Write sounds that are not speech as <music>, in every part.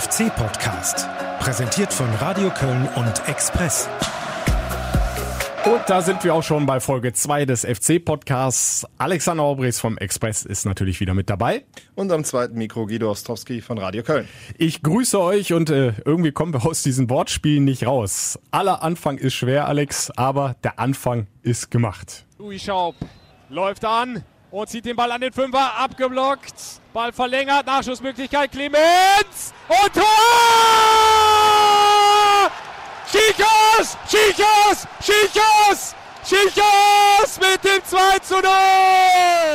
FC-Podcast. Präsentiert von Radio Köln und Express. Und da sind wir auch schon bei Folge 2 des FC-Podcasts. Alexander Obres vom Express ist natürlich wieder mit dabei. Und am zweiten Mikro Guido Ostrowski von Radio Köln. Ich grüße euch und äh, irgendwie kommen wir aus diesen Wortspielen nicht raus. Aller Anfang ist schwer, Alex, aber der Anfang ist gemacht. Louis Schaub läuft an und zieht den Ball an den Fünfer, abgeblockt. Ball verlängert, Nachschussmöglichkeit, Clemens und Tor! Schichos! Schichos! Schichos! Schichos mit dem 2 zu 0!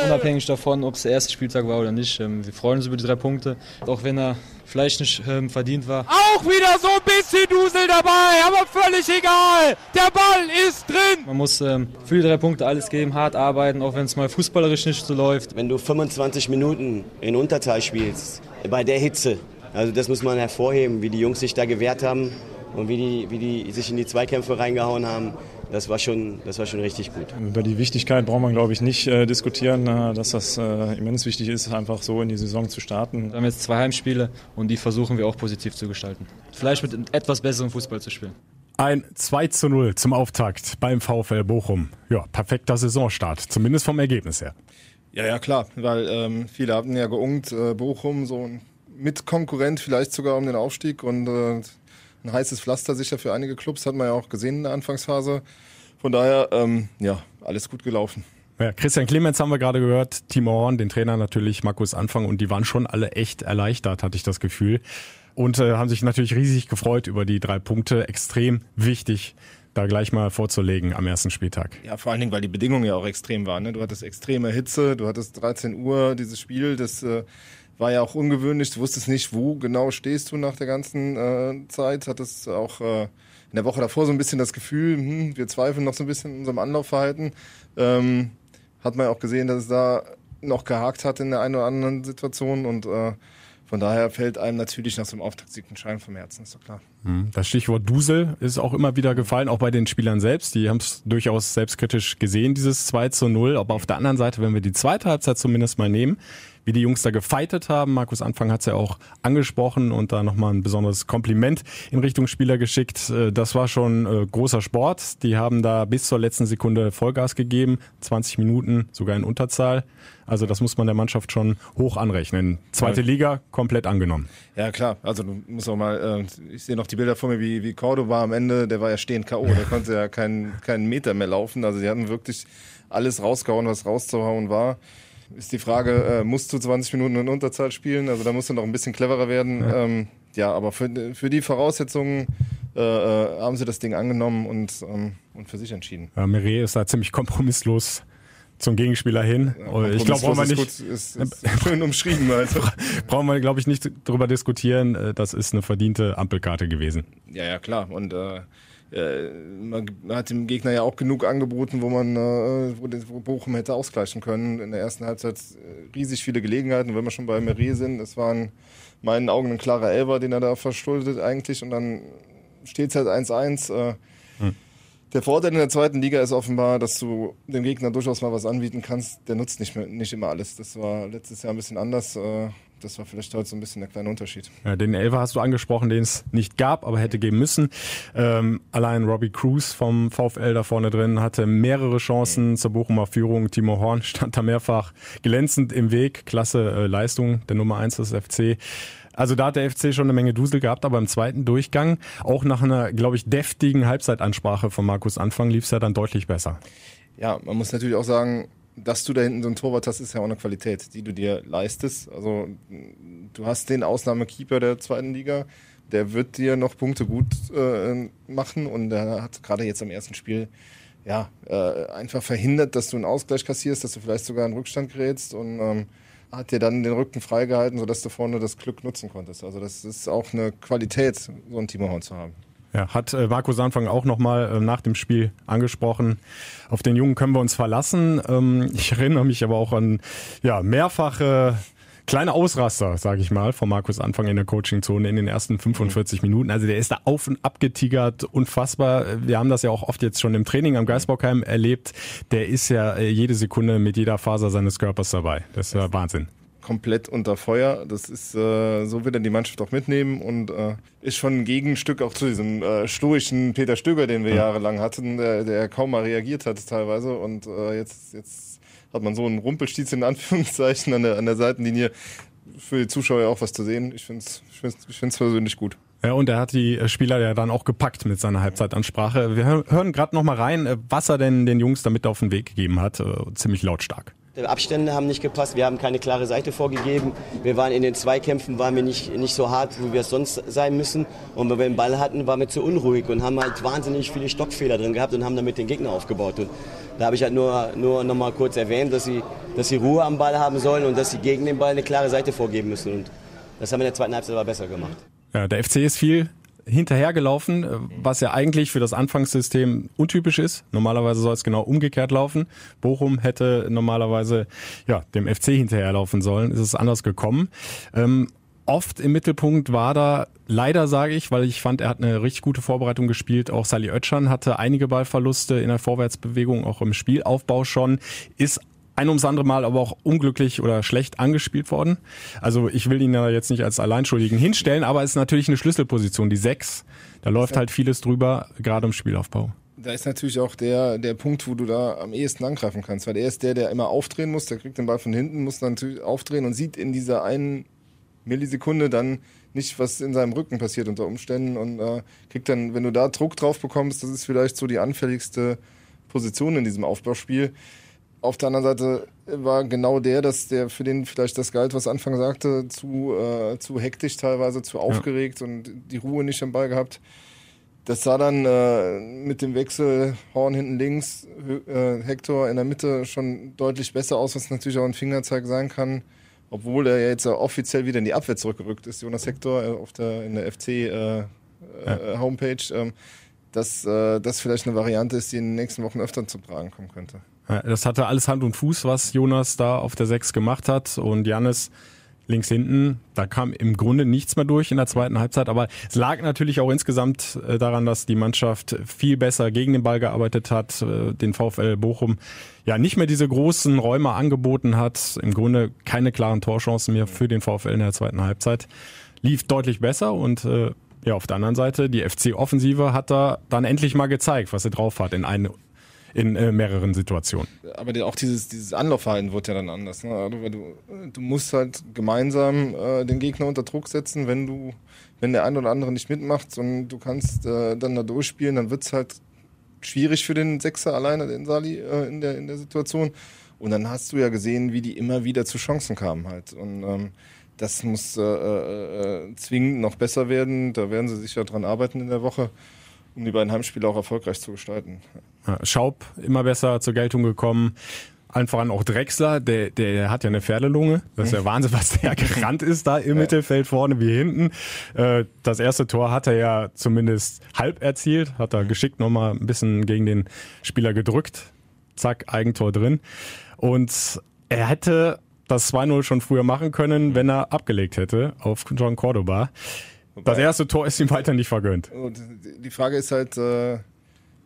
Unabhängig davon, ob es der erste Spieltag war oder nicht, ähm, wir freuen uns über die drei Punkte. Auch wenn er vielleicht nicht ähm, verdient war. Auch wieder so ein bisschen Dusel dabei, aber völlig egal. Der Ball ist drin. Man muss ähm, für die drei Punkte alles geben, hart arbeiten, auch wenn es mal fußballerisch nicht so läuft. Wenn du 25 Minuten in Unterzahl spielst, bei der Hitze, also das muss man hervorheben, wie die Jungs sich da gewehrt haben und wie die, wie die sich in die Zweikämpfe reingehauen haben. Das war, schon, das war schon richtig gut. Über die Wichtigkeit braucht man, glaube ich, nicht äh, diskutieren, äh, dass das äh, immens wichtig ist, einfach so in die Saison zu starten. Wir haben jetzt zwei Heimspiele und die versuchen wir auch positiv zu gestalten. Vielleicht mit etwas besserem Fußball zu spielen. Ein 2 zu 0 zum Auftakt beim VfL Bochum. Ja, perfekter Saisonstart, zumindest vom Ergebnis her. Ja, ja, klar, weil ähm, viele hatten ja geungt, äh, Bochum so ein Mitkonkurrent vielleicht sogar um den Aufstieg und äh, ein heißes Pflaster sicher für einige Clubs, hat man ja auch gesehen in der Anfangsphase. Von daher, ähm, ja, alles gut gelaufen. Ja, Christian Clemens haben wir gerade gehört, Timo Horn, den Trainer natürlich, Markus Anfang und die waren schon alle echt erleichtert, hatte ich das Gefühl. Und äh, haben sich natürlich riesig gefreut über die drei Punkte. Extrem wichtig, da gleich mal vorzulegen am ersten Spieltag. Ja, vor allen Dingen, weil die Bedingungen ja auch extrem waren. Ne? Du hattest extreme Hitze, du hattest 13 Uhr, dieses Spiel, das äh, war ja auch ungewöhnlich. Du wusstest nicht, wo genau stehst du nach der ganzen äh, Zeit. Hattest auch äh, in der Woche davor so ein bisschen das Gefühl, hm, wir zweifeln noch so ein bisschen in unserem Anlaufverhalten. Ähm, hat man ja auch gesehen, dass es da noch gehakt hat in der einen oder anderen Situation und äh, von daher fällt einem natürlich nach so einem Auftaktsieg ein Schein vom Herzen, ist doch klar. Hm, das Stichwort Dusel ist auch immer wieder gefallen, auch bei den Spielern selbst. Die haben es durchaus selbstkritisch gesehen, dieses 2 zu 0. Aber auf der anderen Seite, wenn wir die zweite Halbzeit zumindest mal nehmen, wie die Jungs da gefeitet haben. Markus Anfang hat es ja auch angesprochen und da nochmal ein besonderes Kompliment in Richtung Spieler geschickt. Äh, das war schon äh, großer Sport. Die haben da bis zur letzten Sekunde Vollgas gegeben, 20 Minuten sogar in Unterzahl. Also das muss man der Mannschaft schon hoch anrechnen. Zweite. Liga komplett angenommen. Ja klar, also du musst auch mal, äh, ich sehe noch die Bilder vor mir, wie, wie Cordoba am Ende, der war ja stehend K.O., der konnte ja keinen, keinen Meter mehr laufen. Also die hatten wirklich alles rausgehauen, was rauszuhauen war ist die Frage, äh, musst du 20 Minuten in Unterzahl spielen? Also da musst du noch ein bisschen cleverer werden. Ja, ähm, ja aber für, für die Voraussetzungen äh, äh, haben sie das Ding angenommen und, ähm, und für sich entschieden. Ja, Meret ist da ziemlich kompromisslos zum Gegenspieler hin. Ja, ich glaube, brauchen wir nicht. Ist, ist, ist <laughs> schön umschrieben. Also. <laughs> brauchen wir, glaube ich, nicht drüber diskutieren. Äh, das ist eine verdiente Ampelkarte gewesen. Ja, ja, klar. Und äh, äh, man hat dem Gegner ja auch genug angeboten, wo man, äh, wo, Bochum hätte ausgleichen können. In der ersten Halbzeit äh, riesig viele Gelegenheiten. Wenn wir schon bei Meret sind, es waren in meinen Augen ein klarer Elber, den er da verschuldet eigentlich. Und dann steht es halt 1-1. Hm. Der Vorteil in der zweiten Liga ist offenbar, dass du dem Gegner durchaus mal was anbieten kannst. Der nutzt nicht, mehr, nicht immer alles. Das war letztes Jahr ein bisschen anders das war vielleicht heute so ein bisschen der kleine Unterschied. Ja, den Elfer hast du angesprochen, den es nicht gab, aber hätte geben müssen. Ähm, allein Robbie Cruz vom VfL da vorne drin hatte mehrere Chancen zur Bochumer Führung. Timo Horn <laughs> stand da mehrfach glänzend im Weg. Klasse äh, Leistung der Nummer 1 des FC. Also da hat der FC schon eine Menge Dusel gehabt, aber im zweiten Durchgang, auch nach einer, glaube ich, deftigen Halbzeitansprache von Markus Anfang, lief es ja dann deutlich besser. Ja, man muss natürlich auch sagen, dass du da hinten so ein Torwart hast, ist ja auch eine Qualität, die du dir leistest. Also du hast den Ausnahmekeeper der zweiten Liga, der wird dir noch Punkte gut äh, machen und der hat gerade jetzt am ersten Spiel ja äh, einfach verhindert, dass du einen Ausgleich kassierst, dass du vielleicht sogar in Rückstand gerätst und ähm, hat dir dann den Rücken freigehalten, sodass du vorne das Glück nutzen konntest. Also das ist auch eine Qualität, so ein Timo Horn zu haben. Ja, hat äh, Markus Anfang auch nochmal äh, nach dem Spiel angesprochen. Auf den Jungen können wir uns verlassen. Ähm, ich erinnere mich aber auch an ja, mehrfache kleine Ausraster, sage ich mal, von Markus Anfang in der Coachingzone in den ersten 45 Minuten. Also der ist da auf und ab getigert, unfassbar. Wir haben das ja auch oft jetzt schon im Training am Geisbockheim erlebt. Der ist ja äh, jede Sekunde mit jeder Faser seines Körpers dabei. Das ist ja Wahnsinn komplett unter Feuer. Das ist, äh, so wird er die Mannschaft auch mitnehmen und äh, ist schon ein Gegenstück auch zu diesem äh, stoischen Peter Stöger, den wir ja. jahrelang hatten, der, der kaum mal reagiert hat teilweise. Und äh, jetzt, jetzt hat man so einen Rumpelstiez in Anführungszeichen an der, an der Seitenlinie. Für die Zuschauer auch was zu sehen. Ich finde es ich find's, ich find's persönlich gut. Ja, und er hat die Spieler ja dann auch gepackt mit seiner Halbzeitansprache. Wir hören gerade noch mal rein, äh, was er denn den Jungs damit auf den Weg gegeben hat. Äh, ziemlich lautstark. Die Abstände haben nicht gepasst, wir haben keine klare Seite vorgegeben. Wir waren in den Zweikämpfen, waren wir nicht, nicht so hart, wie wir es sonst sein müssen. Und wenn wir den Ball hatten, waren wir zu unruhig und haben halt wahnsinnig viele Stockfehler drin gehabt und haben damit den Gegner aufgebaut. Und da habe ich halt nur, nur noch mal kurz erwähnt, dass sie, dass sie Ruhe am Ball haben sollen und dass sie gegen den Ball eine klare Seite vorgeben müssen. Und das haben wir in der zweiten Halbzeit aber besser gemacht. Ja, der FC ist viel hinterhergelaufen, äh, was ja eigentlich für das Anfangssystem untypisch ist. Normalerweise soll es genau umgekehrt laufen. Bochum hätte normalerweise ja dem FC hinterherlaufen sollen. Ist es anders gekommen. Ähm, oft im Mittelpunkt war da, leider sage ich, weil ich fand, er hat eine richtig gute Vorbereitung gespielt. Auch Sally Oetschan hatte einige Ballverluste in der Vorwärtsbewegung, auch im Spielaufbau schon. Ist ein ums andere Mal aber auch unglücklich oder schlecht angespielt worden. Also ich will ihn ja jetzt nicht als Alleinschuldigen hinstellen, aber es ist natürlich eine Schlüsselposition, die sechs. Da läuft halt vieles drüber, gerade im Spielaufbau. Da ist natürlich auch der, der Punkt, wo du da am ehesten angreifen kannst, weil er ist der, der immer aufdrehen muss, der kriegt den Ball von hinten, muss dann natürlich aufdrehen und sieht in dieser einen Millisekunde dann nicht, was in seinem Rücken passiert unter Umständen und äh, kriegt dann, wenn du da Druck drauf bekommst, das ist vielleicht so die anfälligste Position in diesem Aufbauspiel auf der anderen Seite war genau der, dass der für den vielleicht das galt, was Anfang sagte, zu, äh, zu hektisch teilweise, zu aufgeregt ja. und die Ruhe nicht am Ball gehabt. Das sah dann äh, mit dem Wechsel Horn hinten links, äh, Hector in der Mitte schon deutlich besser aus, was natürlich auch ein Fingerzeig sein kann. Obwohl er ja jetzt offiziell wieder in die Abwehr zurückgerückt ist, Jonas Hector äh, auf der, in der FC äh, ja. Äh, Homepage. Ähm, dass das vielleicht eine Variante ist, die in den nächsten Wochen öfter zum Tragen kommen könnte. Das hatte alles Hand und Fuß, was Jonas da auf der 6 gemacht hat. Und Janis links hinten, da kam im Grunde nichts mehr durch in der zweiten Halbzeit. Aber es lag natürlich auch insgesamt äh, daran, dass die Mannschaft viel besser gegen den Ball gearbeitet hat, äh, den VfL Bochum ja nicht mehr diese großen Räume angeboten hat. Im Grunde keine klaren Torchancen mehr für den VfL in der zweiten Halbzeit. Lief deutlich besser und äh, ja, auf der anderen Seite, die FC-Offensive hat da dann endlich mal gezeigt, was sie drauf hat in eine in äh, mehreren Situationen. Aber auch dieses, dieses Anlaufverhalten wird ja dann anders. Ne? Also, du, du musst halt gemeinsam äh, den Gegner unter Druck setzen, wenn du, wenn der ein oder andere nicht mitmacht und du kannst äh, dann da durchspielen, dann wird es halt schwierig für den Sechser alleine, den Sali, äh, in, der, in der Situation. Und dann hast du ja gesehen, wie die immer wieder zu Chancen kamen halt. Und ähm, das muss äh, äh, äh zwingend noch besser werden. Da werden sie sicher dran arbeiten in der Woche um die beiden Heimspiele auch erfolgreich zu gestalten. Schaub immer besser zur Geltung gekommen. Allen voran auch Drexler, der, der hat ja eine Pferdelunge. Das ist ja Wahnsinn, was der <laughs> gerannt ist da im ja. Mittelfeld vorne wie hinten. Äh, das erste Tor hat er ja zumindest halb erzielt, hat er geschickt nochmal ein bisschen gegen den Spieler gedrückt. Zack, Eigentor drin. Und er hätte das 2-0 schon früher machen können, wenn er abgelegt hätte auf John Cordoba. Das erste Tor ist ihm weiter nicht vergönnt. Die Frage ist halt, äh,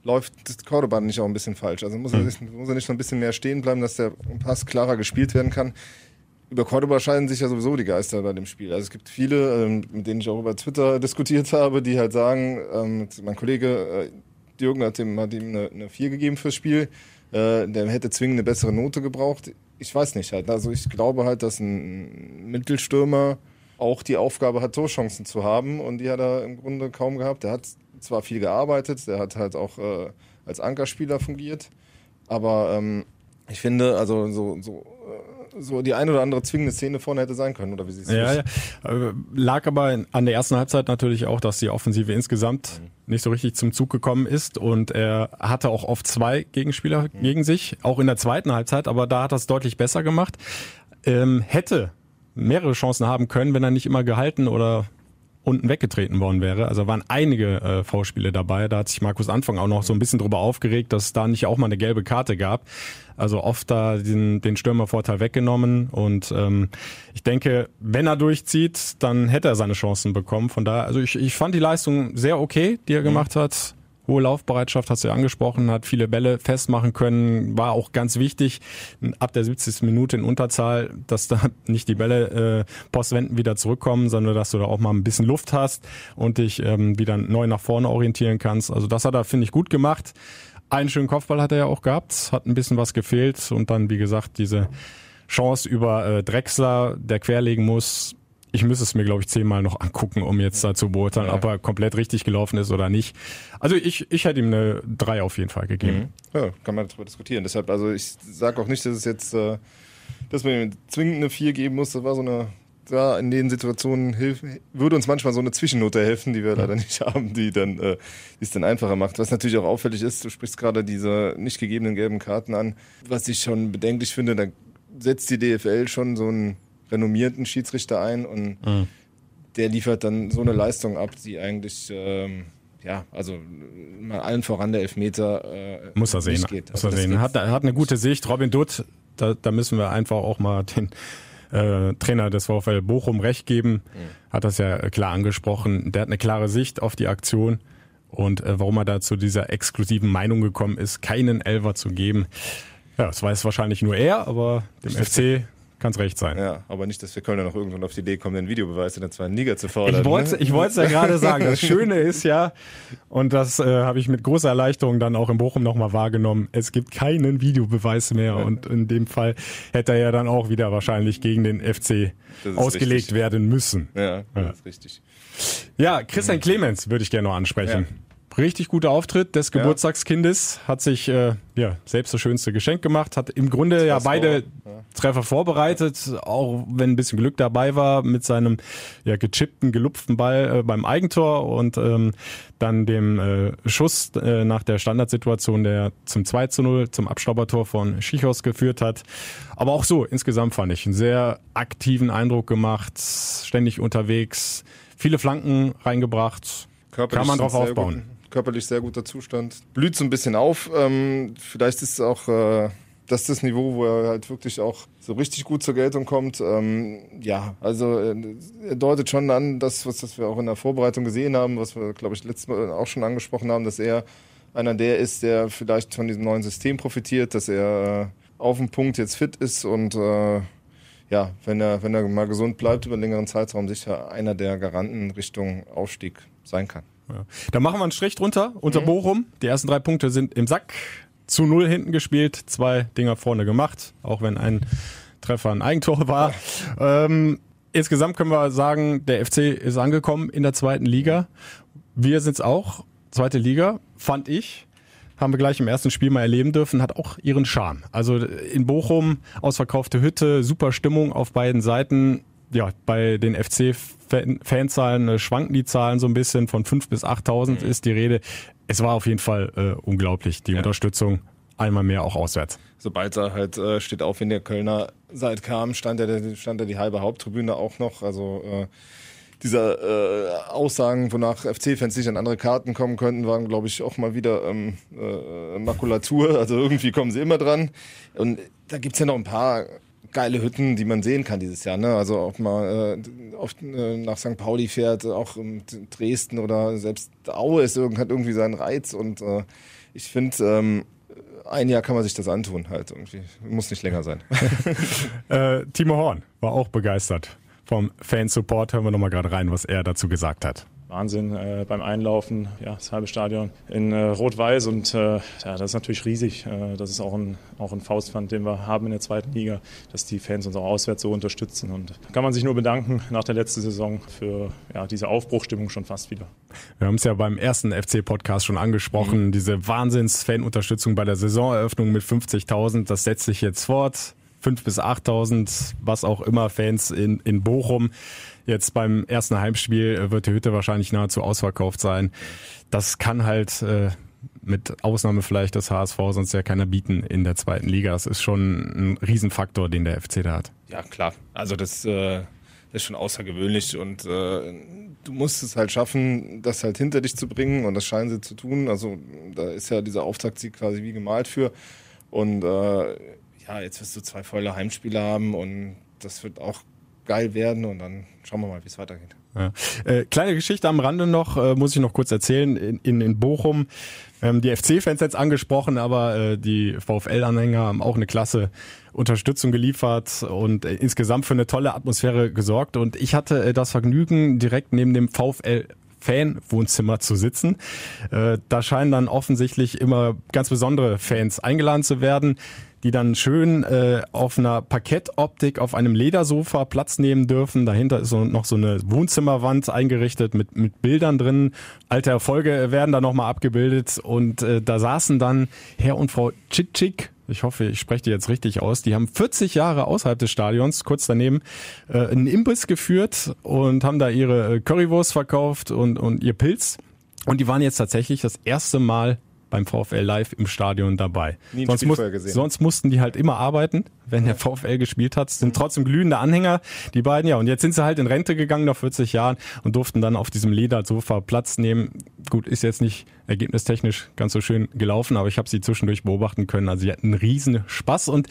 läuft Cordoba nicht auch ein bisschen falsch? Also muss er, hm. muss er nicht noch ein bisschen mehr stehen bleiben, dass der Pass klarer gespielt werden kann? Über Cordoba scheiden sich ja sowieso die Geister bei dem Spiel. Also es gibt viele, ähm, mit denen ich auch über Twitter diskutiert habe, die halt sagen, ähm, mein Kollege äh, Jürgen hat ihm, hat ihm eine, eine 4 gegeben fürs Spiel. Äh, der hätte zwingend eine bessere Note gebraucht. Ich weiß nicht halt. Also ich glaube halt, dass ein Mittelstürmer auch die Aufgabe hat, Torchancen zu haben. Und die hat er im Grunde kaum gehabt. Er hat zwar viel gearbeitet, der hat halt auch äh, als Ankerspieler fungiert. Aber ähm, ich finde, also so, so, äh, so die eine oder andere zwingende Szene vorne hätte sein können, oder wie siehst du ja? Ja, äh, lag aber an der ersten Halbzeit natürlich auch, dass die Offensive insgesamt mhm. nicht so richtig zum Zug gekommen ist und er hatte auch oft zwei Gegenspieler mhm. gegen sich, auch in der zweiten Halbzeit, aber da hat er es deutlich besser gemacht. Ähm, hätte mehrere Chancen haben können, wenn er nicht immer gehalten oder unten weggetreten worden wäre. Also waren einige äh, V-Spiele dabei. Da hat sich Markus Anfang auch noch so ein bisschen drüber aufgeregt, dass es da nicht auch mal eine gelbe Karte gab. Also oft da den, den Stürmervorteil weggenommen. Und ähm, ich denke, wenn er durchzieht, dann hätte er seine Chancen bekommen. Von daher, also ich, ich fand die Leistung sehr okay, die er mhm. gemacht hat. Hohe Laufbereitschaft, hast du ja angesprochen, hat viele Bälle festmachen können, war auch ganz wichtig, ab der 70. Minute in Unterzahl, dass da <laughs> nicht die Bälle äh, postwenden wieder zurückkommen, sondern dass du da auch mal ein bisschen Luft hast und dich ähm, wieder neu nach vorne orientieren kannst. Also das hat er, finde ich, gut gemacht. Einen schönen Kopfball hat er ja auch gehabt, hat ein bisschen was gefehlt und dann, wie gesagt, diese Chance über äh, Drexler, der querlegen muss. Ich müsste es mir, glaube ich, zehnmal noch angucken, um jetzt da zu beurteilen, ja. ob er komplett richtig gelaufen ist oder nicht. Also ich, ich hätte ihm eine drei auf jeden Fall gegeben. Mhm. Ja, kann man darüber diskutieren. Deshalb, also ich sage auch nicht, dass es jetzt, äh, dass man ihm zwingend eine vier geben muss. Das war so eine da in den Situationen hilft, würde uns manchmal so eine Zwischennote helfen, die wir leider nicht <laughs> haben, die dann äh, die es dann einfacher macht. Was natürlich auch auffällig ist, du sprichst gerade diese nicht gegebenen gelben Karten an, was ich schon bedenklich finde, da setzt die DFL schon so einen renommierten Schiedsrichter ein und mhm. der liefert dann so eine Leistung ab, die eigentlich ähm, ja, also mal allen voran der Elfmeter äh, muss er sehen. Geht. Muss er also sehen. Hat, hat eine gute Sicht. Robin Dutt, da, da müssen wir einfach auch mal den äh, Trainer des VfL Bochum recht geben, mhm. hat das ja klar angesprochen. Der hat eine klare Sicht auf die Aktion und äh, warum er da zu dieser exklusiven Meinung gekommen ist, keinen Elver zu geben. Ja, das weiß wahrscheinlich nur er, aber dem FC kann es recht sein. Ja, aber nicht, dass wir Kölner noch irgendwann auf die Idee kommen, den Videobeweis in der zweiten Liga zu fordern. Ich wollte ne? es ja gerade sagen. Das <laughs> Schöne ist ja, und das äh, habe ich mit großer Erleichterung dann auch in Bochum nochmal wahrgenommen, es gibt keinen Videobeweis mehr. Und in dem Fall hätte er ja dann auch wieder wahrscheinlich gegen den FC ausgelegt richtig. werden müssen. Ja, das ja. ist richtig. Ja, Christian Clemens würde ich gerne noch ansprechen. Ja. Richtig guter Auftritt des Geburtstagskindes, hat sich äh, ja, selbst das schönste Geschenk gemacht, hat im Grunde ja beide ja. Treffer vorbereitet, auch wenn ein bisschen Glück dabei war mit seinem ja, gechippten, gelupften Ball äh, beim Eigentor und ähm, dann dem äh, Schuss äh, nach der Standardsituation, der zum 2 zu 0 zum Abstaubertor von Schichos geführt hat. Aber auch so, insgesamt fand ich einen sehr aktiven Eindruck gemacht, ständig unterwegs, viele Flanken reingebracht. Körperlich Kann man drauf aufbauen. Gut körperlich sehr guter Zustand. Blüht so ein bisschen auf. Ähm, vielleicht ist es auch äh, das ist das Niveau, wo er halt wirklich auch so richtig gut zur Geltung kommt. Ähm, ja, also äh, er deutet schon an, das, was, was wir auch in der Vorbereitung gesehen haben, was wir, glaube ich, letztes Mal auch schon angesprochen haben, dass er einer der ist, der vielleicht von diesem neuen System profitiert, dass er äh, auf dem Punkt jetzt fit ist und äh, ja, wenn er, wenn er mal gesund bleibt über einen längeren Zeitraum, sicher einer der Garanten Richtung Aufstieg sein kann. Ja. Da machen wir einen Strich drunter unter mhm. Bochum. Die ersten drei Punkte sind im Sack. Zu null hinten gespielt, zwei Dinger vorne gemacht, auch wenn ein Treffer ein Eigentor war. Ähm, insgesamt können wir sagen, der FC ist angekommen in der zweiten Liga. Wir sind es auch. Zweite Liga, fand ich haben wir gleich im ersten Spiel mal erleben dürfen, hat auch ihren Charme. Also in Bochum ausverkaufte Hütte, super Stimmung auf beiden Seiten. Ja, bei den FC Fanzahlen äh, schwanken die Zahlen so ein bisschen. Von 5.000 bis 8.000 mhm. ist die Rede. Es war auf jeden Fall äh, unglaublich, die ja. Unterstützung. Einmal mehr auch auswärts. Sobald er halt äh, steht auf, wenn der Kölner seit kam, stand er, stand er die halbe Haupttribüne auch noch. Also äh, dieser äh, Aussagen, wonach FC-Fans nicht an andere Karten kommen könnten, waren, glaube ich, auch mal wieder ähm, äh, Makulatur. Also irgendwie kommen sie immer dran. Und da gibt's ja noch ein paar geile Hütten, die man sehen kann dieses Jahr. Ne? Also auch mal äh, oft äh, nach St. Pauli fährt, auch in Dresden oder selbst Aue ist, hat irgendwie seinen Reiz und äh, ich finde, ähm, ein Jahr kann man sich das antun halt irgendwie. Muss nicht länger sein. <laughs> äh, Timo Horn war auch begeistert vom Fansupport. Hören wir nochmal gerade rein, was er dazu gesagt hat. Wahnsinn äh, beim Einlaufen, ja, das halbe Stadion in äh, Rot-Weiß und äh, ja, das ist natürlich riesig. Äh, das ist auch ein, auch ein Faustpfand, den wir haben in der zweiten Liga, dass die Fans uns auch auswärts so unterstützen. Und da kann man sich nur bedanken nach der letzten Saison für ja, diese Aufbruchstimmung schon fast wieder. Wir haben es ja beim ersten FC-Podcast schon angesprochen, mhm. diese Wahnsinns-Fan-Unterstützung bei der Saisoneröffnung mit 50.000, das setzt sich jetzt fort. 5.000 bis 8.000, was auch immer, Fans in, in Bochum. Jetzt beim ersten Heimspiel äh, wird die Hütte wahrscheinlich nahezu ausverkauft sein. Das kann halt äh, mit Ausnahme vielleicht des HSV sonst ja keiner bieten in der zweiten Liga. Das ist schon ein Riesenfaktor, den der FC da hat. Ja, klar. Also das, äh, ist schon außergewöhnlich und äh, du musst es halt schaffen, das halt hinter dich zu bringen und das scheinen sie zu tun. Also da ist ja dieser Auftaktsieg quasi wie gemalt für. Und äh, ja, jetzt wirst du zwei volle Heimspiele haben und das wird auch geil werden und dann schauen wir mal, wie es weitergeht. Ja. Äh, kleine Geschichte am Rande noch, äh, muss ich noch kurz erzählen. In, in, in Bochum, ähm, die FC-Fans jetzt angesprochen, aber äh, die VfL-Anhänger haben auch eine klasse Unterstützung geliefert und äh, insgesamt für eine tolle Atmosphäre gesorgt. Und ich hatte äh, das Vergnügen, direkt neben dem VfL Fan-Wohnzimmer zu sitzen. Äh, da scheinen dann offensichtlich immer ganz besondere Fans eingeladen zu werden die dann schön äh, auf einer Parkettoptik auf einem Ledersofa Platz nehmen dürfen. Dahinter ist so, noch so eine Wohnzimmerwand eingerichtet mit, mit Bildern drin. Alte Erfolge werden da nochmal abgebildet und äh, da saßen dann Herr und Frau Tschitschik ich hoffe, ich spreche die jetzt richtig aus, die haben 40 Jahre außerhalb des Stadions, kurz daneben, äh, einen Imbiss geführt und haben da ihre äh, Currywurst verkauft und, und ihr Pilz. Und die waren jetzt tatsächlich das erste Mal beim VfL Live im Stadion dabei. Sonst, muss, sonst mussten die halt immer arbeiten, wenn der VfL gespielt hat. Sind trotzdem glühende Anhänger, die beiden, ja. Und jetzt sind sie halt in Rente gegangen nach 40 Jahren und durften dann auf diesem Ledersofa Platz nehmen. Gut, ist jetzt nicht ergebnistechnisch ganz so schön gelaufen, aber ich habe sie zwischendurch beobachten können. Also sie hatten einen riesen Spaß und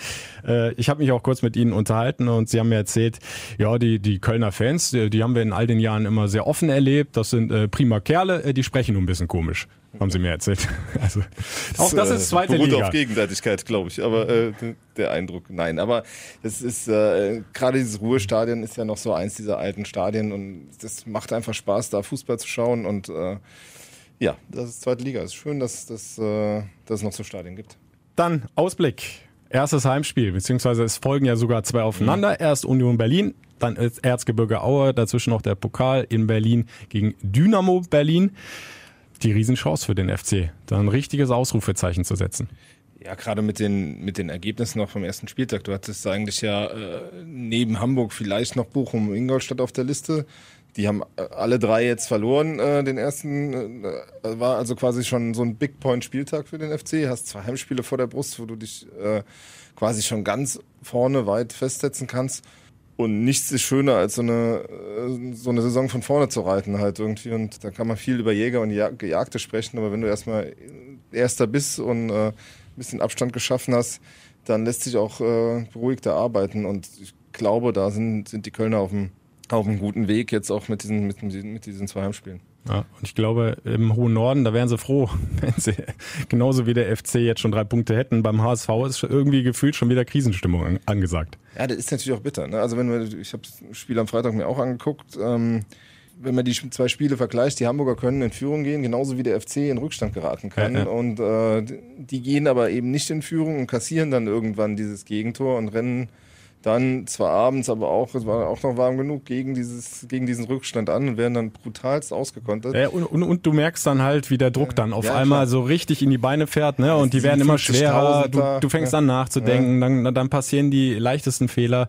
äh, ich habe mich auch kurz mit ihnen unterhalten und sie haben mir erzählt, ja, die, die Kölner Fans, die, die haben wir in all den Jahren immer sehr offen erlebt. Das sind äh, prima Kerle, äh, die sprechen nur ein bisschen komisch, haben sie mir erzählt. <laughs> Also auch das ist zweite beruht Liga. auf Gegenseitigkeit, glaube ich. Aber äh, der Eindruck, nein. Aber es ist äh, gerade dieses Ruhestadion ist ja noch so eins dieser alten Stadien und das macht einfach Spaß, da Fußball zu schauen. Und äh, ja, das ist zweite Liga. Es ist schön, dass, dass, äh, dass es noch so Stadien gibt. Dann Ausblick. Erstes Heimspiel, beziehungsweise es folgen ja sogar zwei aufeinander. Erst Union Berlin, dann ist Erzgebirge Aue, dazwischen noch der Pokal in Berlin gegen Dynamo Berlin. Die Riesenchance für den FC, da ein richtiges Ausrufezeichen zu setzen. Ja, gerade mit den, mit den Ergebnissen noch vom ersten Spieltag. Du hattest eigentlich ja äh, neben Hamburg vielleicht noch Bochum und Ingolstadt auf der Liste. Die haben äh, alle drei jetzt verloren. Äh, den ersten äh, war also quasi schon so ein Big Point Spieltag für den FC. Hast zwei Heimspiele vor der Brust, wo du dich äh, quasi schon ganz vorne weit festsetzen kannst. Und nichts ist schöner, als so eine, äh, so eine Saison von vorne zu reiten halt irgendwie. Und da kann man viel über Jäger und Ja- Gejagte sprechen, aber wenn du erstmal Erster bist und äh, ein bisschen Abstand geschaffen hast, dann lässt sich auch äh, beruhigter arbeiten. Und ich glaube, da sind, sind die Kölner auf einem, auf einem guten Weg, jetzt auch mit diesen, mit, mit diesen zwei Heimspielen. Ja, und ich glaube, im hohen Norden, da wären sie froh, <laughs> wenn sie genauso wie der FC jetzt schon drei Punkte hätten. Beim HSV ist irgendwie gefühlt schon wieder Krisenstimmung an- angesagt. Ja, das ist natürlich auch bitter. Ne? Also wenn wir, ich habe das Spiel am Freitag mir auch angeguckt, ähm, wenn man die zwei Spiele vergleicht, die Hamburger können in Führung gehen, genauso wie der FC in Rückstand geraten kann. Ja, ja. Und äh, die gehen aber eben nicht in Führung und kassieren dann irgendwann dieses Gegentor und rennen dann zwar abends, aber auch, es war auch noch warm genug, gegen, dieses, gegen diesen Rückstand an und werden dann brutalst ausgekontert. Ja, und, und, und du merkst dann halt, wie der Druck dann auf Ja, einmal klar. so richtig in die Beine fährt, ne? Und die werden immer 57.000 schwerer. Du, du fängst ja. an nachzudenken, dann, dann passieren die leichtesten Fehler.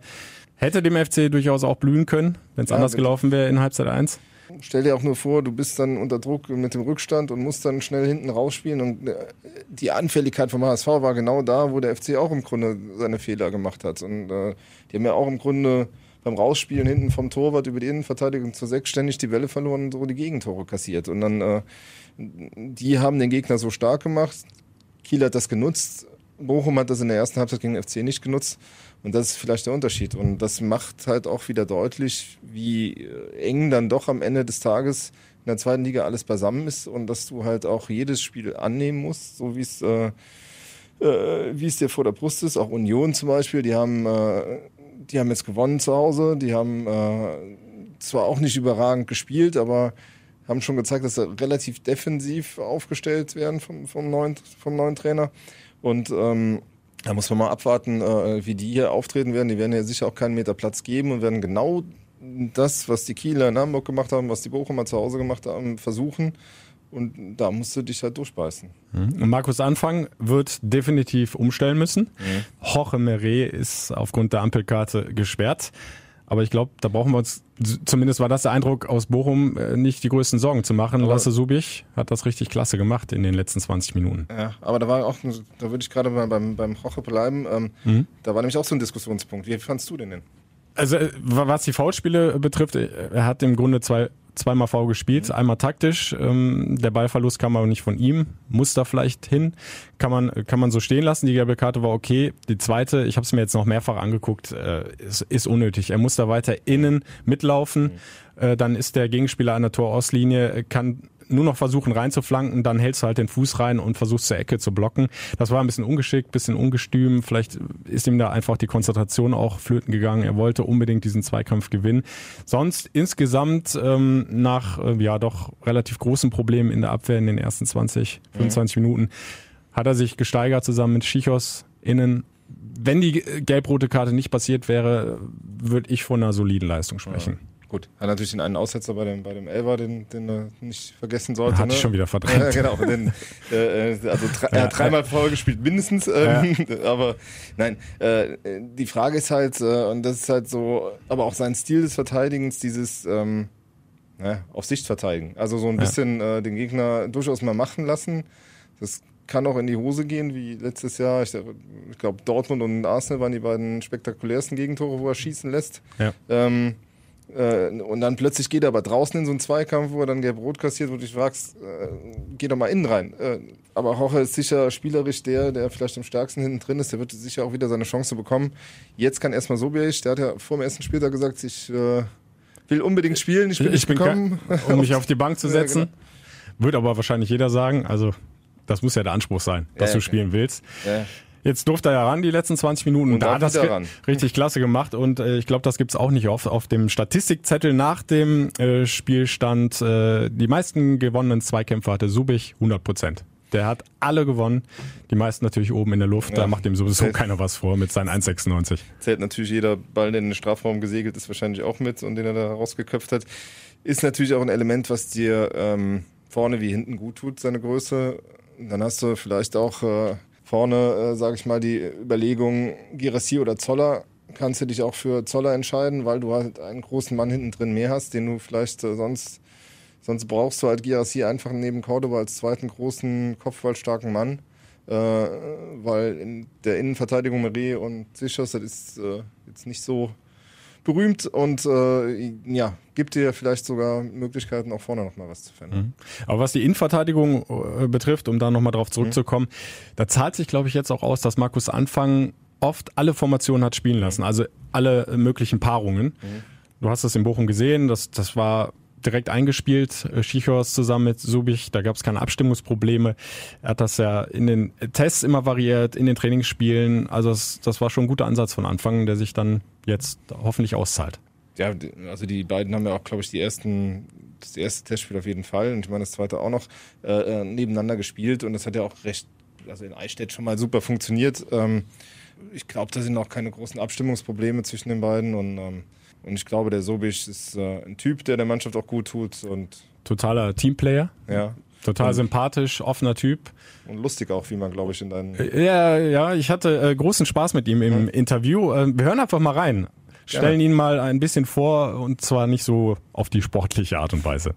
Hätte dem FC durchaus auch blühen können, wenn es anders gelaufen wäre in Halbzeit 1. Stell dir auch nur vor, du bist dann unter Druck mit dem Rückstand und musst dann schnell hinten rausspielen. Und äh, die Anfälligkeit vom HSV war genau da, wo der FC auch im Grunde seine Fehler gemacht hat. Und äh, die haben ja auch im Grunde beim Rausspielen hinten vom Torwart über die Innenverteidigung zur Sechs ständig die Bälle verloren und so die Gegentore kassiert. Und dann, äh, die haben den Gegner so stark gemacht. Kiel hat das genutzt. Bochum hat das in der ersten Halbzeit gegen den FC nicht genutzt. Und das ist vielleicht der Unterschied. Und das macht halt auch wieder deutlich, wie äh, eng dann doch am Ende des Tages in der zweiten Liga alles beisammen ist und dass du halt auch jedes Spiel annehmen musst, so wie es äh, äh, wie es dir vor der Brust ist. Auch Union zum Beispiel, die haben, äh, die haben jetzt gewonnen zu Hause. Die haben äh, zwar auch nicht überragend gespielt, aber haben schon gezeigt, dass sie relativ defensiv aufgestellt werden vom, vom, neuen, vom neuen Trainer. Und ähm, da muss man mal abwarten, äh, wie die hier auftreten werden. Die werden ja sicher auch keinen Meter Platz geben und werden genau das, was die Kieler in Hamburg gemacht haben, was die Bochumer zu Hause gemacht haben, versuchen. Und da musst du dich halt durchbeißen. Und Markus Anfang wird definitiv umstellen müssen. Jorge Meret ist aufgrund der Ampelkarte gesperrt. Aber ich glaube, da brauchen wir uns, zumindest war das der Eindruck aus Bochum, äh, nicht die größten Sorgen zu machen. Aber- Lasse Subic hat das richtig klasse gemacht in den letzten 20 Minuten. Ja, aber da war auch, da würde ich gerade mal beim, beim Roche bleiben. Ähm, Mhm. Da war nämlich auch so ein Diskussionspunkt. Wie fandst du den denn? Also äh, was die Foulspiele betrifft, äh, er hat im Grunde zwei zweimal faul gespielt, einmal taktisch. Ähm, der Ballverlust kam aber nicht von ihm, muss da vielleicht hin. Kann man, kann man so stehen lassen. Die gelbe Karte war okay. Die zweite, ich habe es mir jetzt noch mehrfach angeguckt, äh, ist, ist unnötig. Er muss da weiter innen mitlaufen. Äh, dann ist der Gegenspieler an der Torauslinie, kann nur noch versuchen reinzuflanken, dann hältst du halt den Fuß rein und versuchst zur Ecke zu blocken. Das war ein bisschen ungeschickt, bisschen ungestüm. Vielleicht ist ihm da einfach die Konzentration auch flöten gegangen. Er wollte unbedingt diesen Zweikampf gewinnen. Sonst insgesamt ähm, nach äh, ja doch relativ großen Problemen in der Abwehr in den ersten 20, 25 mhm. Minuten hat er sich gesteigert zusammen mit Schichos innen. Wenn die gelb-rote Karte nicht passiert wäre, würde ich von einer soliden Leistung sprechen. Ja. Gut, hat natürlich den einen Aussetzer bei dem, bei dem Elver, den, den er nicht vergessen sollte. Hat ne? ich schon wieder verdrängt. Ja, genau. Den, <laughs> äh, äh also ja, er hat dreimal vorher gespielt, mindestens. Ähm, ja. <laughs> Aber nein, äh, die Frage ist halt, äh, und das ist halt so, aber auch sein Stil des Verteidigens, dieses ähm, ja, auf Sicht verteidigen. Also so ein bisschen äh, den Gegner durchaus mal machen lassen. Das kann auch in die Hose gehen, wie letztes Jahr. Ich, ich glaube, Dortmund und Arsenal waren die beiden spektakulärsten Gegentore, wo er schießen lässt. Ja. Ähm, äh, und dann plötzlich geht er aber draußen in so einen Zweikampf, wo er dann gelb-rot kassiert, wo du dich fragst, äh, geh doch mal innen rein. Äh, aber Roche ist sicher spielerisch der, der vielleicht am stärksten hinten drin ist. Der wird sicher auch wieder seine Chance bekommen. Jetzt kann erstmal Sobiech, der hat ja vor dem ersten Spieltag gesagt, ich äh, will unbedingt spielen, ich bin ich nicht gekommen. um mich auf die Bank zu setzen. <laughs> Ja, genau. Wird aber wahrscheinlich jeder sagen. Also, das muss ja der Anspruch sein, dass ja, du spielen willst. Ja. Jetzt durfte er ja ran die letzten 20 Minuten und da hat das richtig klasse gemacht und äh, ich glaube, das gibt's auch nicht oft auf dem Statistikzettel nach dem äh, Spielstand. Äh, die meisten gewonnenen Zweikämpfe hatte Subich 100 Prozent. Der hat alle gewonnen. Die meisten natürlich oben in der Luft. Ja. Da macht ihm sowieso Zählt. keiner was vor mit seinen 1,96. Zählt natürlich jeder Ball, der in den Strafraum gesegelt ist, wahrscheinlich auch mit und den er da rausgeköpft hat. Ist natürlich auch ein Element, was dir ähm, vorne wie hinten gut tut, seine Größe. Dann hast du vielleicht auch äh, vorne, äh, sage ich mal, die Überlegung, Girassi oder Zoller, kannst du dich auch für Zoller entscheiden, weil du halt einen großen Mann hinten drin mehr hast, den du vielleicht äh, sonst, sonst brauchst du halt Girassi einfach neben Cordoba als zweiten großen, kopfballstarken Mann. Äh, weil in der Innenverteidigung Meret und Sichos, das ist äh, jetzt nicht so berühmt und äh, ja, gibt dir vielleicht sogar Möglichkeiten, auch vorne nochmal was zu finden. Mhm. Aber was die Innenverteidigung äh, betrifft, um da nochmal drauf zurückzukommen, mhm. da zahlt sich, glaube ich, jetzt auch aus, dass Markus Anfang oft alle Formationen hat spielen lassen, also alle möglichen Paarungen. Mhm. Du hast das in Bochum gesehen, das, das war direkt eingespielt, äh, Schichos zusammen mit Subich, da gab es keine Abstimmungsprobleme. Er hat das ja in den Tests immer variiert, in den Trainingsspielen, also das, das war schon ein guter Ansatz von Anfang, der sich dann jetzt hoffentlich auszahlt. Ja, also die beiden haben ja auch, glaube ich, die ersten, das erste Testspiel auf jeden Fall und ich meine das zweite auch noch äh, äh, nebeneinander gespielt und das hat ja auch recht, also in Eichstätt schon mal super funktioniert. Ähm, ich glaube, da sind auch keine großen Abstimmungsprobleme zwischen den beiden und ähm, und ich glaube, der Sobisch ist äh, ein Typ, der der Mannschaft auch gut tut. Und Totaler Teamplayer. Ja. Total und sympathisch, offener Typ. Und lustig auch, wie man, glaube ich, in deinen. Äh, ja, ja, ich hatte äh, großen Spaß mit ihm im ja. Interview. Äh, wir hören einfach mal rein. Stellen Gerne. ihn mal ein bisschen vor und zwar nicht so auf die sportliche Art und Weise.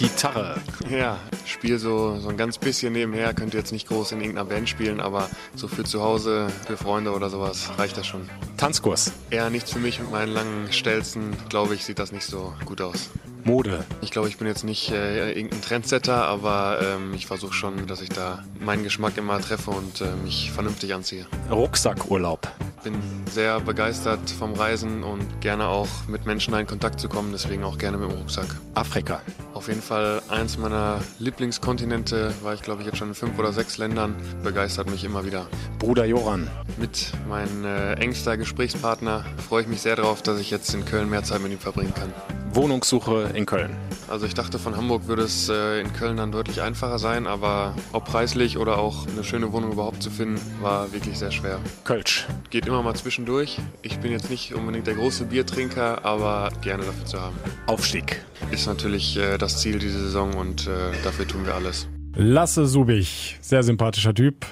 Gitarre. Ja, spiele so, so ein ganz bisschen nebenher, könnte jetzt nicht groß in irgendeiner Band spielen, aber so für zu Hause, für Freunde oder sowas reicht das schon. Tanzkurs. Eher nichts für mich mit meinen langen Stelzen, glaube ich, sieht das nicht so gut aus. Mode. Ich glaube, ich bin jetzt nicht äh, irgendein Trendsetter, aber ähm, ich versuche schon, dass ich da meinen Geschmack immer treffe und äh, mich vernünftig anziehe. Rucksackurlaub. Bin sehr begeistert vom Reisen und gerne auch mit Menschen in Kontakt zu kommen, deswegen auch gerne mit dem Rucksack. Afrika. Auf jeden Fall eins meiner Lieblingskontinente, war ich glaube ich jetzt schon in fünf oder sechs Ländern, begeistert mich immer wieder. Bruder Joran. Mit meinem äh, engster Gesprächspartner freue ich mich sehr darauf, dass ich jetzt in Köln mehr Zeit mit ihm verbringen kann. Wohnungssuche in Köln? Also ich dachte, von Hamburg würde es äh, in Köln dann deutlich einfacher sein, aber ob preislich oder auch eine schöne Wohnung überhaupt zu finden, war wirklich sehr schwer. Kölsch. Geht immer mal zwischendurch. Ich bin jetzt nicht unbedingt der große Biertrinker, aber gerne dafür zu haben. Aufstieg. Ist natürlich äh, das Ziel dieser Saison und äh, dafür tun wir alles. Lasse Subich, sehr sympathischer Typ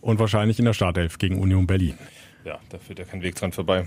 und wahrscheinlich in der Startelf gegen Union Berlin. Ja, da führt ja kein Weg dran vorbei.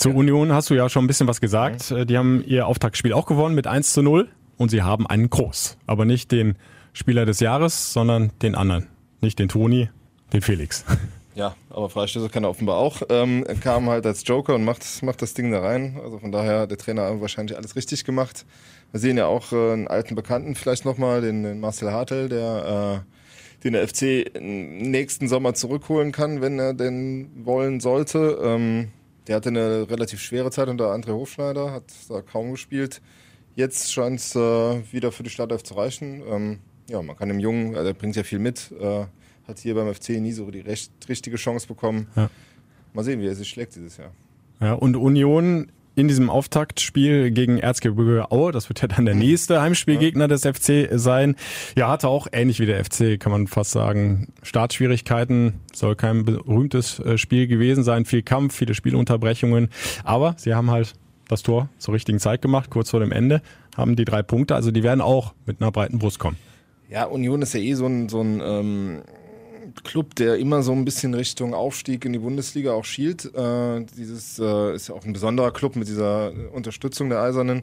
Zur Union hast du ja schon ein bisschen was gesagt. Die haben ihr Auftaktspiel auch gewonnen mit 1 zu 0 und sie haben einen Groß. Aber nicht den Spieler des Jahres, sondern den anderen. Nicht den Toni, den Felix. <laughs> Ja, aber Freistöße kann er offenbar auch. Ähm, er kam halt als Joker und macht, macht das Ding da rein. Also von daher, der Trainer hat wahrscheinlich alles richtig gemacht. Wir sehen ja auch äh, einen alten Bekannten vielleicht nochmal, den, den Marcel Hartel, der äh, den der FC nächsten Sommer zurückholen kann, wenn er denn wollen sollte. Ähm, der hatte eine relativ schwere Zeit unter André Hofschneider, hat da kaum gespielt. Jetzt scheint es äh, wieder für die Startelf zu reichen. Ähm, ja, man kann dem Jungen, also er bringt ja viel mit, äh, hat hier beim FC nie so die recht, richtige Chance bekommen. Ja. Mal sehen, wie er sich schlägt dieses Jahr. Ja, und Union in diesem Auftaktspiel gegen Erzgebirge Aue, das wird ja dann der nächste Heimspielgegner des FC sein. Ja, hatte auch ähnlich wie der FC, kann man fast sagen, Startschwierigkeiten, soll kein berühmtes äh, Spiel gewesen sein, viel Kampf, viele Spielunterbrechungen, aber sie haben halt das Tor zur richtigen Zeit gemacht, kurz vor dem Ende, haben die drei Punkte, also die werden auch mit einer breiten Brust kommen. Ja, Union ist ja eh so ein, so ein ähm, Club, der immer so ein bisschen Richtung Aufstieg in die Bundesliga auch schielt. Äh, dieses äh, ist ja auch ein besonderer Club mit dieser Unterstützung der Eisernen.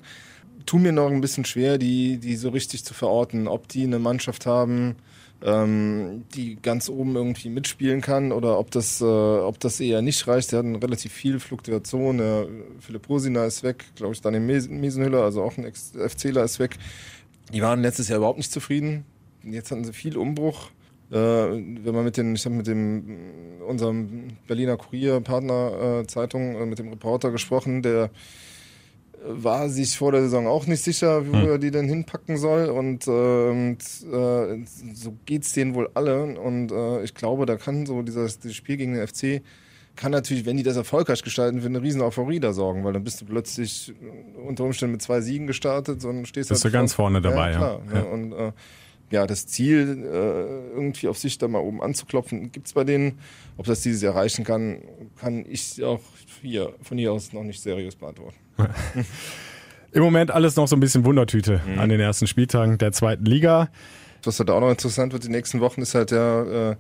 Tu mir noch ein bisschen schwer, die, die so richtig zu verorten, ob die eine Mannschaft haben, ähm, die ganz oben irgendwie mitspielen kann oder ob das, äh, ob das eher nicht reicht. Sie hatten relativ viel Fluktuation. Der Philipp Rosina ist weg, glaube ich, dann im Miesenhüller, also auch ein FCler ist weg. Die waren letztes Jahr überhaupt nicht zufrieden. Jetzt hatten sie viel Umbruch. Äh, wenn man mit den, ich habe mit dem unserem Berliner Kurier Partner äh, Zeitung äh, mit dem Reporter gesprochen, der war sich vor der Saison auch nicht sicher, wo hm. er die denn hinpacken soll. Und, äh, und so geht's denen wohl alle. Und äh, ich glaube, da kann so dieses, dieses Spiel gegen den FC kann natürlich, wenn die das erfolgreich gestalten, für eine riesen Euphorie da sorgen, weil dann bist du plötzlich unter Umständen mit zwei Siegen gestartet und stehst Bist halt du ganz vorne dabei, ja. Klar, ja. ja. Und äh, ja, das Ziel, äh, irgendwie auf sich da mal oben anzuklopfen, gibt's bei denen. Ob das dieses erreichen kann, kann ich auch hier von hier aus noch nicht seriös beantworten. <laughs> Im Moment alles noch so ein bisschen Wundertüte mhm. an den ersten Spieltagen der zweiten Liga. Was halt auch noch interessant wird die nächsten Wochen, ist halt ja, äh,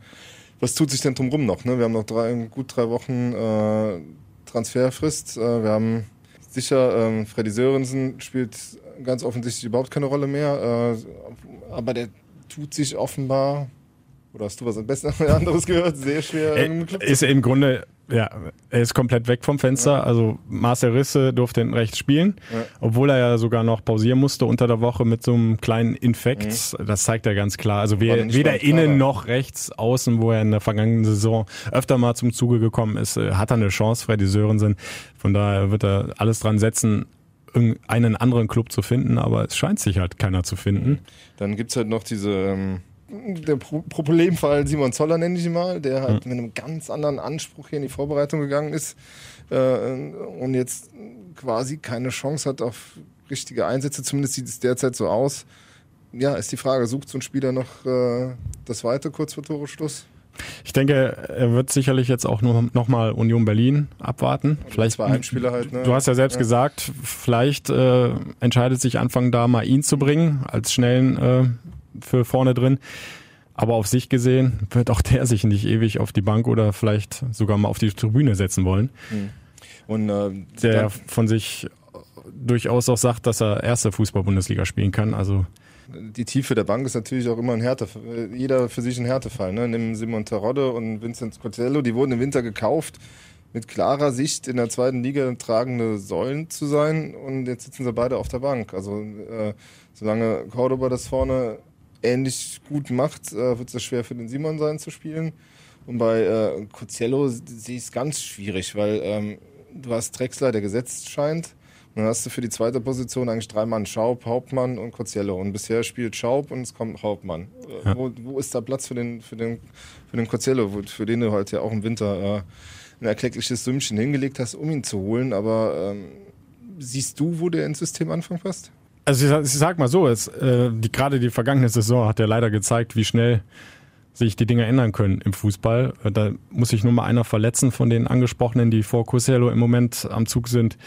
was tut sich denn drumrum noch? Ne? Wir haben noch drei, gut drei Wochen äh, Transferfrist. Äh, wir haben sicher, ähm, Freddy Sörensen spielt ganz offensichtlich überhaupt keine Rolle mehr. Äh, aber der tut sich offenbar, oder hast du was <laughs> anderes gehört, sehr schwer. Er ist im Grunde, ja, er ist komplett weg vom Fenster. Ja. Also Marcel Risse durfte hinten rechts spielen, ja. obwohl er ja sogar noch pausieren musste unter der Woche mit so einem kleinen Infekt. Mhm. Das zeigt er ganz klar. Also weder, weder innen noch rechts außen, wo er in der vergangenen Saison öfter mal zum Zuge gekommen ist, äh, hat er eine Chance, Freddy Sörensen. Von daher wird er alles dran setzen, einen anderen Club zu finden, aber es scheint sich halt keiner zu finden. Dann gibt's halt noch diese, ähm, der Pro Problemfall Simon Zoller nenne ich ihn mal, der halt mhm. mit einem ganz anderen Anspruch hier in die Vorbereitung gegangen ist äh, und jetzt quasi keine Chance hat auf richtige Einsätze, zumindest sieht es derzeit so aus. Ja, ist die Frage, sucht so ein Spieler noch äh, das Weite kurz vor Toreschluss? Ich denke, er wird sicherlich jetzt auch nur noch mal Union Berlin abwarten. Vielleicht zwei Heimspiele halt. Ne? Du hast ja selbst ja. gesagt, vielleicht äh, entscheidet sich Anfang da mal ihn zu bringen als schnellen äh, für vorne drin. Aber auf sich gesehen wird auch der sich nicht ewig auf die Bank oder vielleicht sogar mal auf die Tribüne setzen wollen. Hm. Und äh, der von sich durchaus auch sagt, dass er erste Fußball-Bundesliga spielen kann. Also die Tiefe der Bank ist natürlich auch immer ein Härte, jeder für sich ein Härtefall. Ne? Nimm Simon Terodde und Vincent Cotello, die wurden im Winter gekauft, mit klarer Sicht in der zweiten Liga tragende Säulen zu sein und jetzt sitzen sie beide auf der Bank. Also äh, solange Cordoba das vorne ähnlich gut macht, äh, wird es schwer für den Simon sein zu spielen. Und bei äh, Cozello sehe ich es ganz schwierig, weil ähm, du hast Drexler, der gesetzt scheint. Dann hast du für die zweite Position eigentlich drei Mann, Schaub, Hauptmann und Coziello. Und bisher spielt Schaub und es kommt Hauptmann. Ja. Wo, wo, ist da Platz für den, für den, für den Coziello, für den du halt ja auch im Winter äh, ein erkleckliches Sümmchen hingelegt hast, um ihn zu holen. Aber ähm, siehst du, wo der ins System Anfang passt? Also ich, sag mal so, es, äh, die, gerade die vergangene Saison hat ja leider gezeigt, wie schnell sich die Dinge ändern können im Fußball. Da muss sich nur mal einer verletzen von den angesprochenen, die vor Cosello im Moment am Zug sind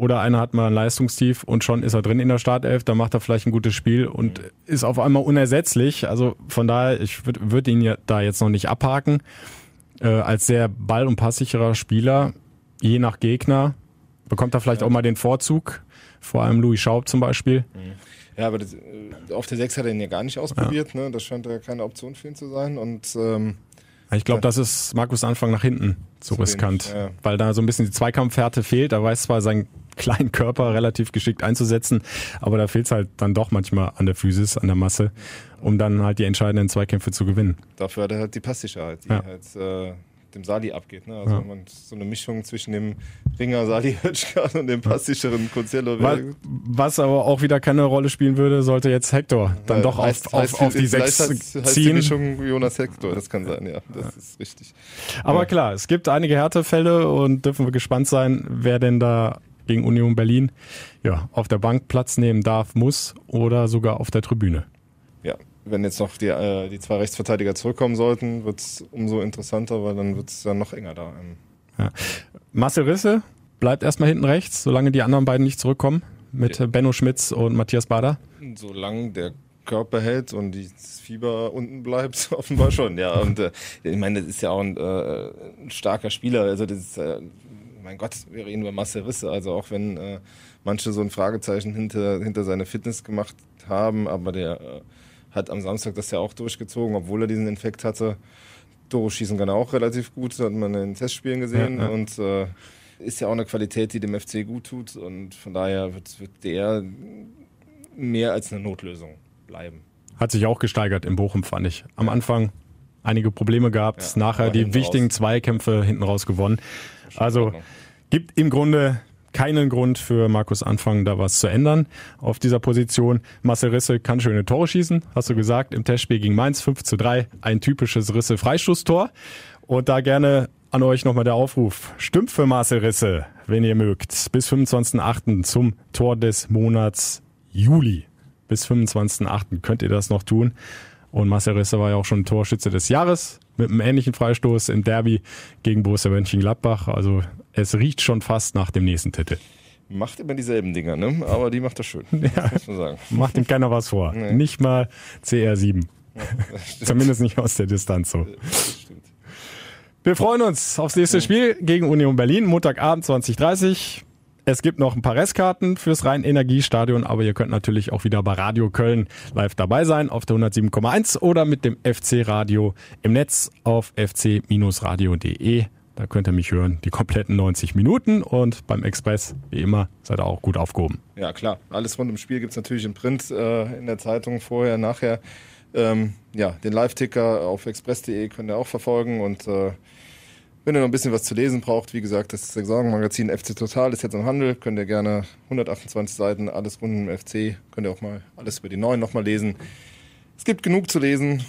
oder einer hat mal ein Leistungstief und schon ist er drin in der Startelf, dann macht er vielleicht ein gutes Spiel und ist auf einmal unersetzlich. Also von daher, ich würde würd ihn ja da jetzt noch nicht abhaken. Äh, als sehr ball- und passsicherer Spieler, je nach Gegner, bekommt er vielleicht ja. auch mal den Vorzug. Vor allem Louis Schaub zum Beispiel. Ja, aber das, äh, auf der 6 hat er ihn ja gar nicht ausprobiert. Ja. Ne? Das scheint ja keine Option für ihn zu sein. Und ähm, Ich glaube, das ist Markus Anfang nach hinten zu, Zu riskant, wenig, ja. weil da so ein bisschen die Zweikampfhärte fehlt. Er weiß zwar seinen kleinen Körper relativ geschickt einzusetzen, aber da fehlt es halt dann doch manchmal an der Physis, an der Masse, um dann halt die entscheidenden Zweikämpfe zu gewinnen. Dafür hat er halt die Passsicherheit, die Ja. halt äh, dem Sali abgeht. Ne? Also Ja. man, so eine Mischung zwischen dem Ringer Sali Hötschkan und dem passsicheren Conciello. Wa- Was aber auch wieder keine Rolle spielen würde, sollte jetzt Hector dann doch auf, auf, auf die sechs heißt, heißt die ziehen. Mischung Jonas Hector, das kann sein, ja. Das ist richtig. Aber Ja. klar, es gibt einige Härtefälle und dürfen wir gespannt sein, wer denn da gegen Union Berlin ja, auf der Bank Platz nehmen darf, muss oder sogar auf der Tribüne. Ja, wenn jetzt noch die, äh, die zwei Rechtsverteidiger zurückkommen sollten, wird es umso interessanter, weil dann wird es dann noch enger da. Ähm, Marcel Risse bleibt erstmal hinten rechts, solange die anderen beiden nicht zurückkommen, mit Ja. Benno Schmitz und Matthias Bader. Solange der Körper hält und das Fieber unten bleibt, <laughs> offenbar schon, ja. Und äh, ich meine, das ist ja auch ein, äh, ein starker Spieler. Also das ist, äh, mein Gott, wir reden über Marcel Risse. Also auch wenn äh, manche so ein Fragezeichen hinter, hinter seine Fitness gemacht haben, aber der äh, hat am Samstag das ja auch durchgezogen, obwohl er diesen Infekt hatte. Tore schießen kann er auch relativ gut, hat man in den Testspielen gesehen. Ja, ja. Und äh, ist ja auch eine Qualität, die dem FC gut tut. Und von daher wird, wird der mehr als eine Notlösung bleiben. Hat sich auch gesteigert in Bochum, fand ich. Am Anfang einige Probleme gehabt, Ja, nachher die wichtigen raus. Zweikämpfe hinten raus gewonnen. Also. Gibt im Grunde keinen Grund für Markus Anfang, da was zu ändern auf dieser Position. Marcel Risse kann schöne Tore schießen, hast du gesagt, im Testspiel gegen Mainz 5 zu 3. Ein typisches Risse-Freistoßtor. Und da gerne an euch nochmal der Aufruf. Stimmt für Marcel Risse, wenn ihr mögt. Bis 25.08. zum Tor des Monats Juli. Bis 25.08. könnt ihr das noch tun. Und Marcel Risse war ja auch schon Torschütze des Jahres mit einem ähnlichen Freistoß im Derby gegen Borussia Mönchengladbach. Also es riecht schon fast nach dem nächsten Titel. Macht immer dieselben Dinger, ne? Aber die macht das schön. <laughs> Das muss man sagen. Macht ihm keiner was vor. Nee. Nicht mal CR7. <laughs> Zumindest nicht aus der Distanz so. Wir freuen uns aufs nächste Spiel gegen Union Berlin, Montagabend 2030. Es gibt noch ein paar Restkarten fürs Rhein-Energiestadion, aber ihr könnt natürlich auch wieder bei Radio Köln live dabei sein auf der 107,1 oder mit dem FC Radio im Netz auf fc-radio.de. Da könnt ihr mich hören, die kompletten 90 Minuten und beim Express, wie immer, seid ihr auch gut aufgehoben. Ja, klar. Alles rund ums Spiel gibt es natürlich im Print, äh, in der Zeitung, vorher, nachher. Ähm, ja, den Live-Ticker auf express.de könnt ihr auch verfolgen und äh, wenn ihr noch ein bisschen was zu lesen braucht, wie gesagt, das Saisonmagazin FC Total ist jetzt im Handel, könnt ihr gerne 128 Seiten, alles rund um FC, könnt ihr auch mal alles über die neuen nochmal lesen. Es gibt genug zu lesen,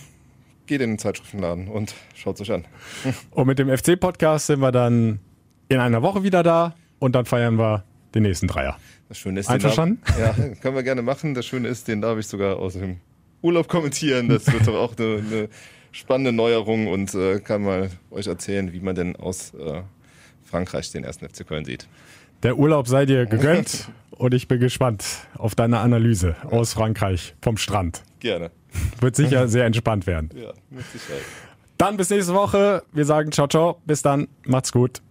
geht in den Zeitschriftenladen und schaut es euch an. <laughs> Und mit dem FC-Podcast sind wir dann in einer Woche wieder da und dann feiern wir den nächsten Dreier. Das Schöne ist, Einverstanden? Den darf, ja, können wir gerne machen. Das Schöne ist, den darf ich sogar aus dem Urlaub kommentieren. Das wird doch auch eine, eine spannende Neuerung und äh, kann mal euch erzählen, wie man denn aus äh, Frankreich den ersten FC Köln sieht. Der Urlaub sei dir gegönnt <laughs> und ich bin gespannt auf deine Analyse aus Frankreich vom Strand. Gerne. Wird sicher sehr entspannt werden. Ja, mit Sicherheit. Dann bis nächste Woche. Wir sagen ciao, ciao. Bis dann. Macht's gut.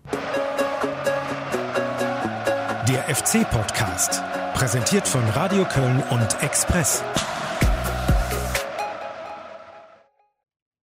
Der FC-Podcast. Präsentiert von Radio Köln und Express.